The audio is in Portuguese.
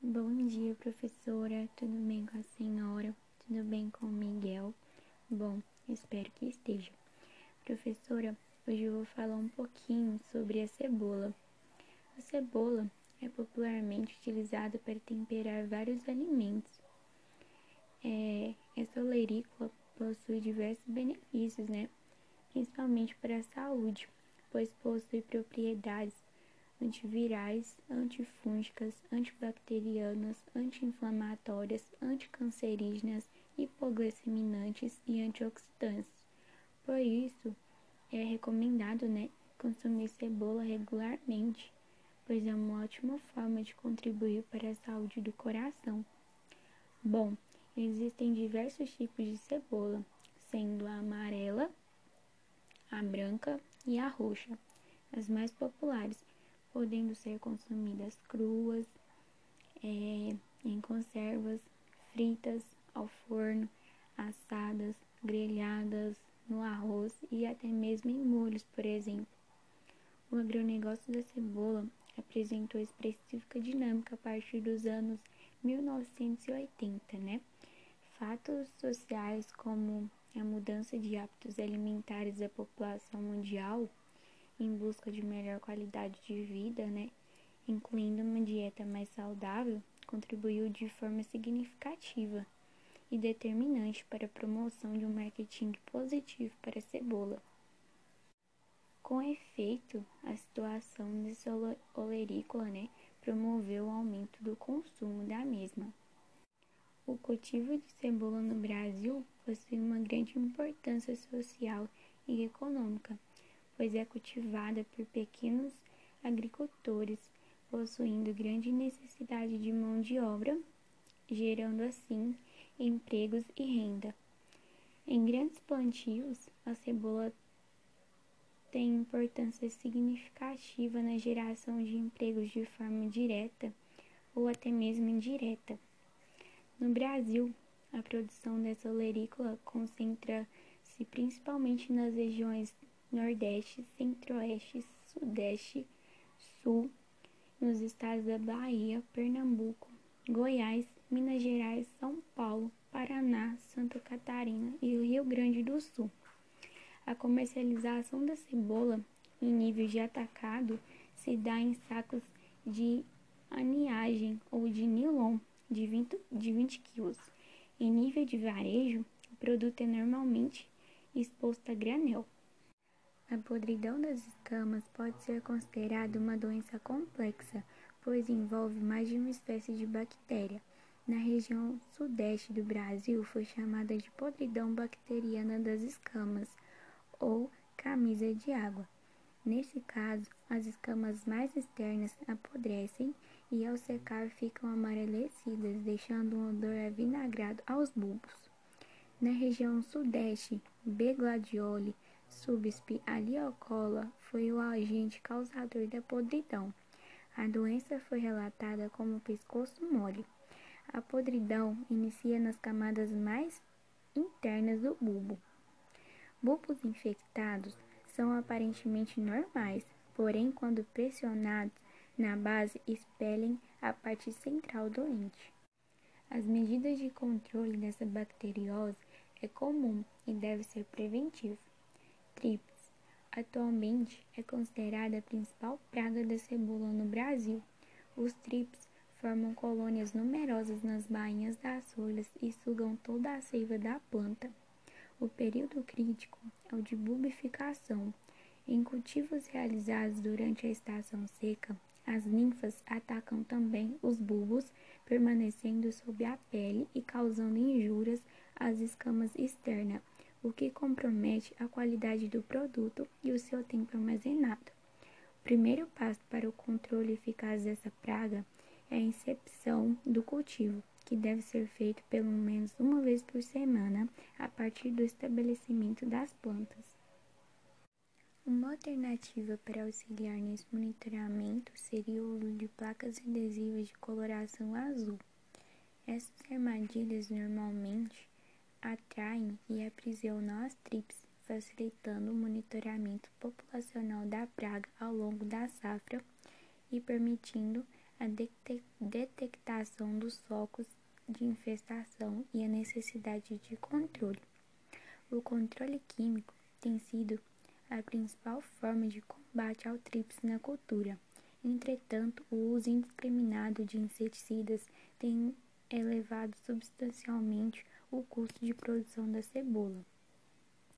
Bom dia, professora. Tudo bem com a senhora? Tudo bem com o Miguel? Bom, espero que esteja. Professora, hoje eu vou falar um pouquinho sobre a cebola. A cebola é popularmente utilizada para temperar vários alimentos. É, essa olerícola possui diversos benefícios, né? Principalmente para a saúde, pois possui propriedades antivirais, antifúngicas, antibacterianas, anti-inflamatórias, anticancerígenas, hipoglicemiantes e antioxidantes. Por isso, é recomendado, né, consumir cebola regularmente, pois é uma ótima forma de contribuir para a saúde do coração. Bom, existem diversos tipos de cebola, sendo a amarela, a branca e a roxa, as mais populares podendo ser consumidas cruas, é, em conservas, fritas, ao forno, assadas, grelhadas, no arroz e até mesmo em molhos, por exemplo. O agronegócio da cebola apresentou expressiva dinâmica a partir dos anos 1980, né? Fatos sociais como a mudança de hábitos alimentares da população mundial em busca de melhor qualidade de vida, né, incluindo uma dieta mais saudável, contribuiu de forma significativa e determinante para a promoção de um marketing positivo para a cebola. Com efeito, a situação dessa olerícola né, promoveu o aumento do consumo da mesma. O cultivo de cebola no Brasil possui uma grande importância social e econômica, pois é cultivada por pequenos agricultores, possuindo grande necessidade de mão de obra, gerando assim empregos e renda. Em grandes plantios, a cebola tem importância significativa na geração de empregos de forma direta ou até mesmo indireta. No Brasil, a produção dessa olerícola concentra-se principalmente nas regiões Nordeste, Centro-Oeste, Sudeste, Sul, nos estados da Bahia, Pernambuco, Goiás, Minas Gerais, São Paulo, Paraná, Santa Catarina e Rio Grande do Sul. A comercialização da cebola em nível de atacado se dá em sacos de aniagem ou de nilon de 20, de 20 kg. Em nível de varejo, o produto é normalmente exposto a granel. A podridão das escamas pode ser considerada uma doença complexa, pois envolve mais de uma espécie de bactéria. Na região sudeste do Brasil, foi chamada de podridão bacteriana das escamas, ou camisa de água. Nesse caso, as escamas mais externas apodrecem e ao secar ficam amarelecidas, deixando um odor avinagrado aos bulbos. Na região sudeste, B. gladioli subsp. aliocola foi o agente causador da podridão. A doença foi relatada como pescoço mole. A podridão inicia nas camadas mais internas do bulbo. Bulbos infectados são aparentemente normais, porém, quando pressionados na base, expelem a parte central doente. As medidas de controle dessa bacteriose é comum e deve ser preventivo. Trips. Atualmente é considerada a principal praga da cebola no Brasil. Os trips formam colônias numerosas nas bainhas das folhas e sugam toda a seiva da planta. O período crítico é o de bulbificação. Em cultivos realizados durante a estação seca, as ninfas atacam também os bulbos, permanecendo sob a pele e causando injúrias às escamas externas, o que compromete a qualidade do produto e o seu tempo armazenado. O primeiro passo para o controle eficaz dessa praga é a incepção do cultivo, que deve ser feito pelo menos uma vez por semana a partir do estabelecimento das plantas. Uma alternativa para auxiliar nesse monitoramento seria o uso de placas adesivas de coloração azul. Essas armadilhas normalmente atraem e aprisionam as trips, facilitando o monitoramento populacional da praga ao longo da safra e permitindo a detectação dos focos de infestação e a necessidade de controle. O controle químico tem sido a principal forma de combate ao TRIPS na cultura. Entretanto, o uso indiscriminado de inseticidas tem elevado substancialmente o custo de produção da cebola.